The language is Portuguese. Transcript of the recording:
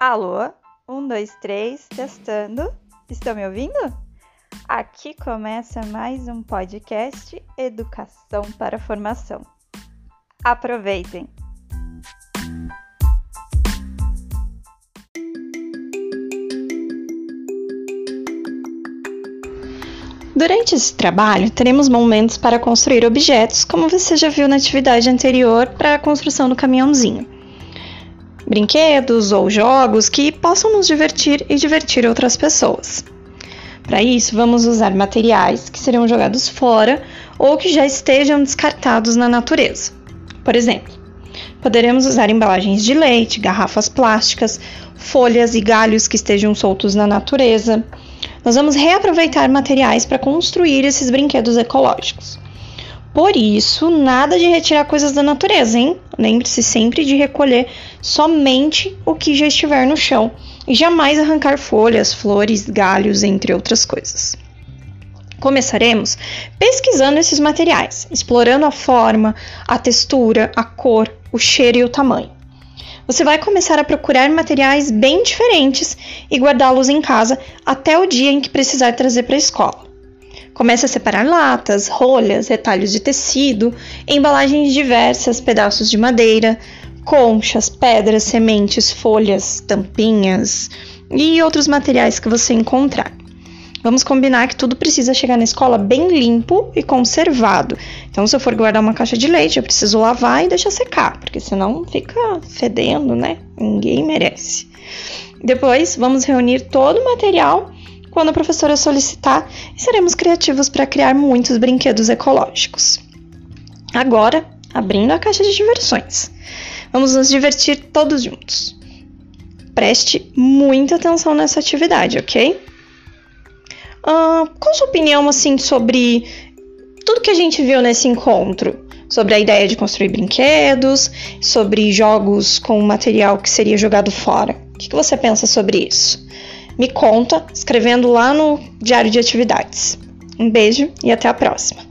Alô? Um, dois, três, testando. Estão me ouvindo? Aqui começa mais um podcast Educação para Formação. Aproveitem! Durante esse trabalho, teremos momentos para construir objetos, como você já viu na atividade anterior para a construção do caminhãozinho. Brinquedos ou jogos que possam nos divertir e divertir outras pessoas. Para isso, vamos usar materiais que serão jogados fora ou que já estejam descartados na natureza. Por exemplo, poderemos usar embalagens de leite, garrafas plásticas, folhas e galhos que estejam soltos na natureza nós vamos reaproveitar materiais para construir esses brinquedos ecológicos. Por isso, nada de retirar coisas da natureza, hein? Lembre-se sempre de recolher somente o que já estiver no chão e jamais arrancar folhas, flores, galhos, entre outras coisas. Começaremos pesquisando esses materiais, explorando a forma, a textura, a cor, o cheiro e o tamanho você vai começar a procurar materiais bem diferentes e guardá-los em casa até o dia em que precisar trazer para a escola. Comece a separar latas, rolhas, retalhos de tecido, embalagens diversas, pedaços de madeira, conchas, pedras, sementes, folhas, tampinhas e outros materiais que você encontrar. Vamos combinar que tudo precisa chegar na escola bem limpo e conservado. Então, se eu for guardar uma caixa de leite, eu preciso lavar e deixar secar, porque senão fica fedendo, né? Ninguém merece. Depois, vamos reunir todo o material quando a professora solicitar e seremos criativos para criar muitos brinquedos ecológicos. Agora, abrindo a caixa de diversões. Vamos nos divertir todos juntos. Preste muita atenção nessa atividade, ok? Uh, qual sua opinião assim sobre tudo que a gente viu nesse encontro? Sobre a ideia de construir brinquedos, sobre jogos com material que seria jogado fora. O que, que você pensa sobre isso? Me conta escrevendo lá no Diário de Atividades. Um beijo e até a próxima!